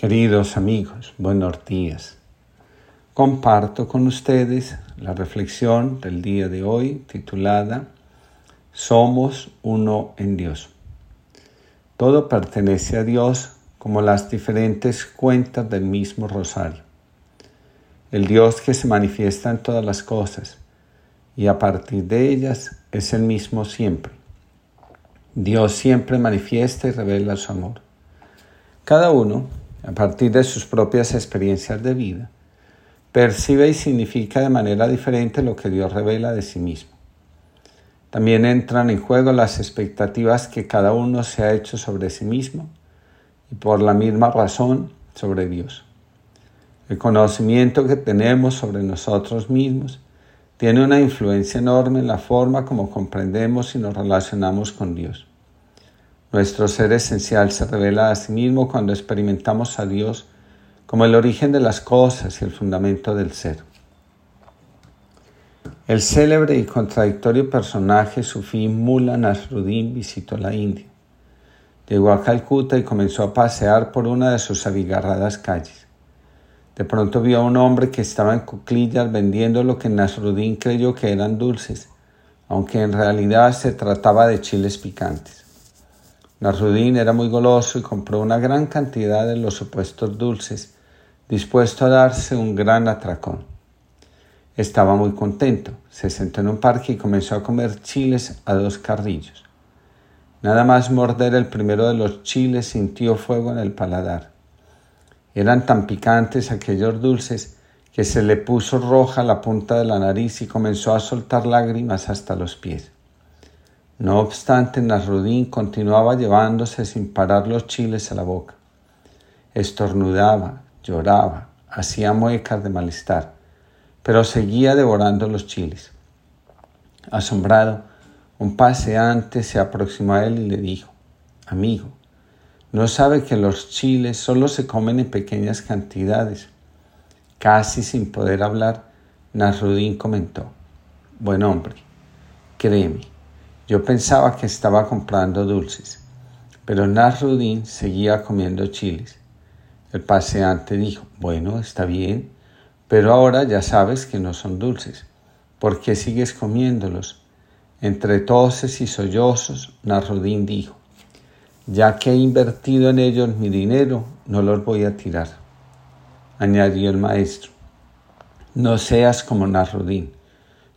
Queridos amigos, buenos días. Comparto con ustedes la reflexión del día de hoy titulada Somos uno en Dios. Todo pertenece a Dios como las diferentes cuentas del mismo rosario. El Dios que se manifiesta en todas las cosas y a partir de ellas es el mismo siempre. Dios siempre manifiesta y revela su amor. Cada uno a partir de sus propias experiencias de vida, percibe y significa de manera diferente lo que Dios revela de sí mismo. También entran en juego las expectativas que cada uno se ha hecho sobre sí mismo y por la misma razón sobre Dios. El conocimiento que tenemos sobre nosotros mismos tiene una influencia enorme en la forma como comprendemos y nos relacionamos con Dios. Nuestro ser esencial se revela a sí mismo cuando experimentamos a Dios como el origen de las cosas y el fundamento del ser. El célebre y contradictorio personaje sufí Mullah Nasruddin visitó la India. Llegó a Calcuta y comenzó a pasear por una de sus abigarradas calles. De pronto vio a un hombre que estaba en cuclillas vendiendo lo que Nasruddin creyó que eran dulces, aunque en realidad se trataba de chiles picantes. Nasruddin era muy goloso y compró una gran cantidad de los supuestos dulces, dispuesto a darse un gran atracón. Estaba muy contento, se sentó en un parque y comenzó a comer chiles a dos carrillos. Nada más morder el primero de los chiles sintió fuego en el paladar. Eran tan picantes aquellos dulces que se le puso roja la punta de la nariz y comenzó a soltar lágrimas hasta los pies. No obstante, Nasrudín continuaba llevándose sin parar los chiles a la boca. Estornudaba, lloraba, hacía muecas de malestar, pero seguía devorando los chiles. Asombrado, un paseante se aproximó a él y le dijo, Amigo, ¿no sabe que los chiles solo se comen en pequeñas cantidades? Casi sin poder hablar, Nasrudín comentó, Buen hombre, créeme, yo pensaba que estaba comprando dulces, pero Nasruddin seguía comiendo chiles. El paseante dijo, bueno, está bien, pero ahora ya sabes que no son dulces. ¿Por qué sigues comiéndolos? Entre toses y sollozos, Nasruddin dijo, ya que he invertido en ellos mi dinero, no los voy a tirar. Añadió el maestro, no seas como Nasruddin,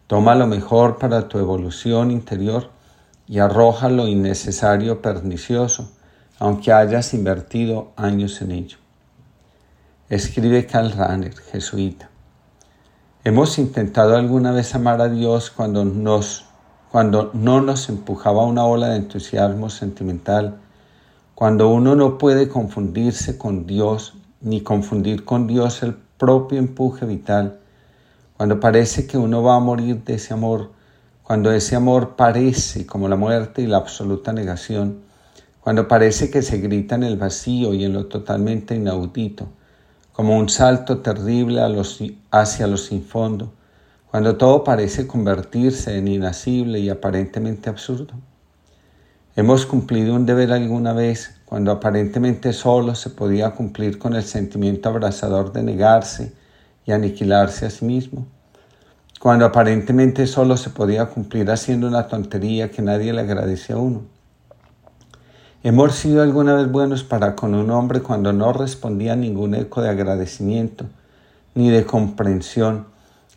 toma lo mejor para tu evolución interior y arroja lo innecesario pernicioso, aunque hayas invertido años en ello. Escribe Karl Rahner, jesuita. ¿Hemos intentado alguna vez amar a Dios cuando, nos, cuando no nos empujaba una ola de entusiasmo sentimental, cuando uno no puede confundirse con Dios ni confundir con Dios el propio empuje vital, cuando parece que uno va a morir de ese amor, cuando ese amor parece como la muerte y la absoluta negación, cuando parece que se grita en el vacío y en lo totalmente inaudito, como un salto terrible hacia lo sin fondo, cuando todo parece convertirse en inacible y aparentemente absurdo. Hemos cumplido un deber alguna vez cuando aparentemente solo se podía cumplir con el sentimiento abrazador de negarse y aniquilarse a sí mismo cuando aparentemente solo se podía cumplir haciendo una tontería que nadie le agradece a uno. Hemos sido alguna vez buenos para con un hombre cuando no respondía ningún eco de agradecimiento ni de comprensión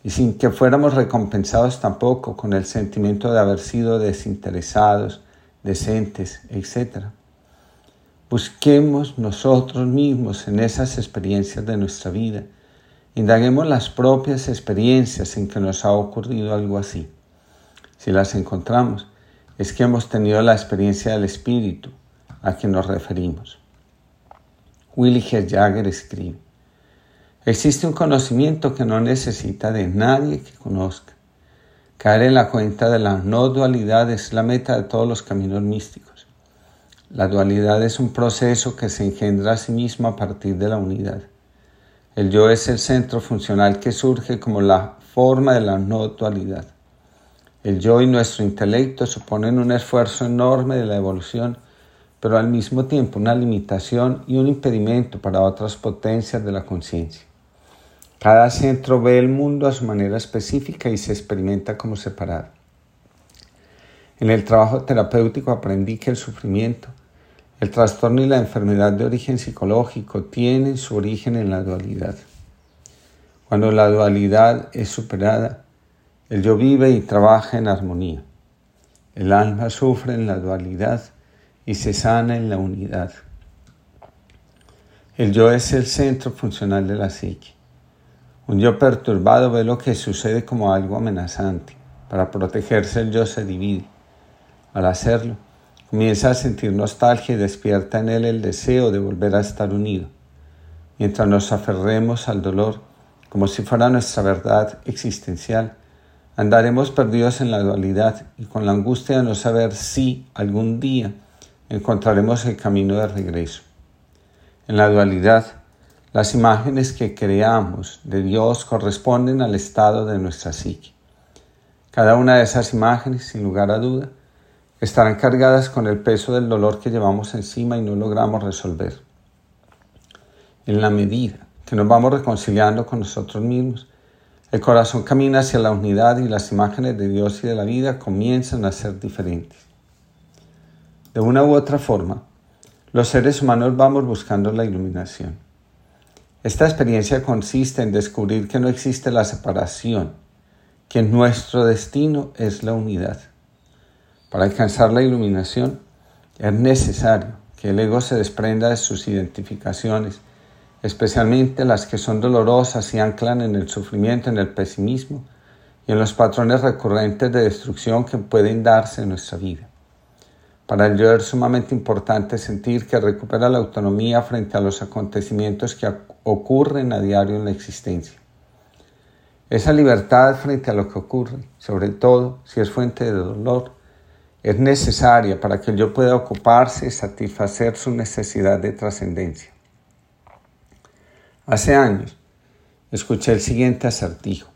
y sin que fuéramos recompensados tampoco con el sentimiento de haber sido desinteresados, decentes, etc. Busquemos nosotros mismos en esas experiencias de nuestra vida Indaguemos las propias experiencias en que nos ha ocurrido algo así. Si las encontramos, es que hemos tenido la experiencia del Espíritu a quien nos referimos. Willy G. Jagger escribe, existe un conocimiento que no necesita de nadie que conozca. Caer en la cuenta de la no dualidad es la meta de todos los caminos místicos. La dualidad es un proceso que se engendra a sí mismo a partir de la unidad. El yo es el centro funcional que surge como la forma de la no dualidad. El yo y nuestro intelecto suponen un esfuerzo enorme de la evolución pero al mismo tiempo una limitación y un impedimento para otras potencias de la conciencia. Cada centro ve el mundo a su manera específica y se experimenta como separado. En el trabajo terapéutico aprendí que el sufrimiento, el trastorno y la enfermedad de origen psicológico tienen su origen en la dualidad. Cuando la dualidad es superada, el yo vive y trabaja en armonía. El alma sufre en la dualidad y se sana en la unidad. El yo es el centro funcional de la psique. Un yo perturbado ve lo que sucede como algo amenazante. Para protegerse el yo se divide. Al hacerlo, comienza a sentir nostalgia y despierta en él el deseo de volver a estar unido. Mientras nos aferremos al dolor como si fuera nuestra verdad existencial, andaremos perdidos en la dualidad y con la angustia de no saber si algún día encontraremos el camino de regreso. En la dualidad, las imágenes que creamos de Dios corresponden al estado de nuestra psique. Cada una de esas imágenes, sin lugar a duda, estarán cargadas con el peso del dolor que llevamos encima y no logramos resolver. En la medida que nos vamos reconciliando con nosotros mismos, el corazón camina hacia la unidad y las imágenes de Dios y de la vida comienzan a ser diferentes. De una u otra forma, los seres humanos vamos buscando la iluminación. Esta experiencia consiste en descubrir que no existe la separación, que nuestro destino es la unidad. Para alcanzar la iluminación es necesario que el ego se desprenda de sus identificaciones, especialmente las que son dolorosas y anclan en el sufrimiento, en el pesimismo y en los patrones recurrentes de destrucción que pueden darse en nuestra vida. Para el yo es sumamente importante sentir que recupera la autonomía frente a los acontecimientos que ocurren a diario en la existencia. Esa libertad frente a lo que ocurre, sobre todo si es fuente de dolor, es necesaria para que el yo pueda ocuparse y satisfacer su necesidad de trascendencia. Hace años escuché el siguiente acertijo.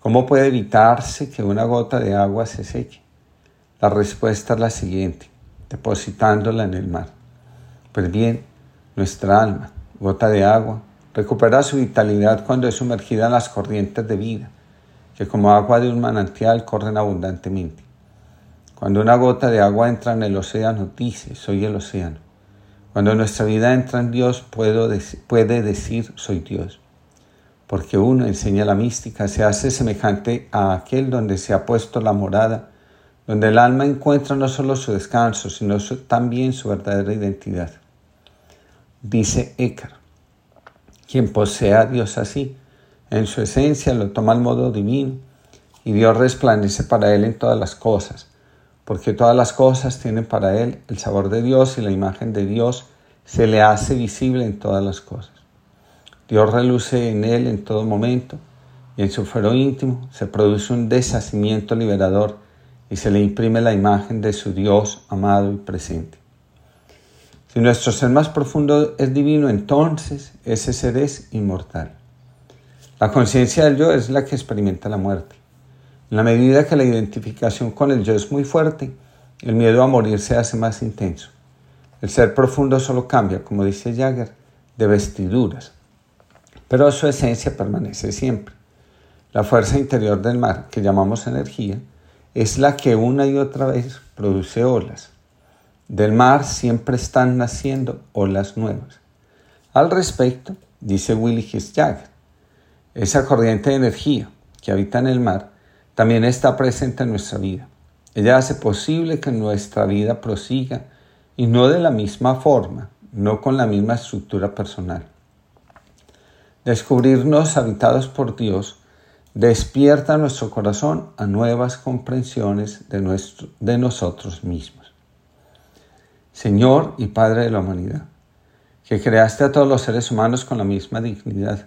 ¿Cómo puede evitarse que una gota de agua se seque? La respuesta es la siguiente, depositándola en el mar. Pues bien, nuestra alma, gota de agua, recupera su vitalidad cuando es sumergida en las corrientes de vida, que como agua de un manantial corren abundantemente. Cuando una gota de agua entra en el océano, dice, soy el océano. Cuando nuestra vida entra en Dios, puede decir, soy Dios. Porque uno, enseña la mística, se hace semejante a aquel donde se ha puesto la morada donde el alma encuentra no solo su descanso, sino también su verdadera identidad. Dice Écar, quien posee a Dios así, en su esencia lo toma al modo divino, y Dios resplandece para él en todas las cosas, porque todas las cosas tienen para él el sabor de Dios y la imagen de Dios se le hace visible en todas las cosas. Dios reluce en él en todo momento, y en su fuero íntimo se produce un deshacimiento liberador y se le imprime la imagen de su Dios amado y presente. Si nuestro ser más profundo es divino, entonces ese ser es inmortal. La conciencia del yo es la que experimenta la muerte. En la medida que la identificación con el yo es muy fuerte, el miedo a morir se hace más intenso. El ser profundo solo cambia, como dice Jagger, de vestiduras, pero su esencia permanece siempre. La fuerza interior del mar, que llamamos energía, es la que una y otra vez produce olas. Del mar siempre están naciendo olas nuevas. Al respecto, dice Willy Jagger, esa corriente de energía que habita en el mar también está presente en nuestra vida. Ella hace posible que nuestra vida prosiga y no de la misma forma, no con la misma estructura personal. Descubrirnos habitados por Dios despierta nuestro corazón a nuevas comprensiones de, nuestro, de nosotros mismos. Señor y Padre de la humanidad, que creaste a todos los seres humanos con la misma dignidad,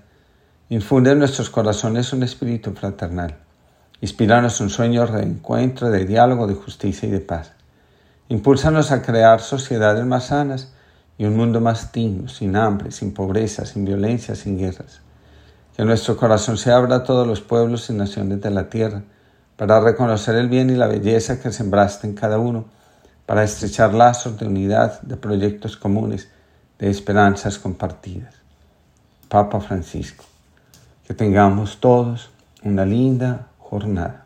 infunde en nuestros corazones un espíritu fraternal. Inspíranos un sueño de reencuentro, de diálogo, de justicia y de paz. Impúlsanos a crear sociedades más sanas y un mundo más digno, sin hambre, sin pobreza, sin violencia, sin guerras. Que nuestro corazón se abra a todos los pueblos y naciones de la tierra, para reconocer el bien y la belleza que sembraste en cada uno, para estrechar lazos de unidad, de proyectos comunes, de esperanzas compartidas. Papa Francisco, que tengamos todos una linda jornada.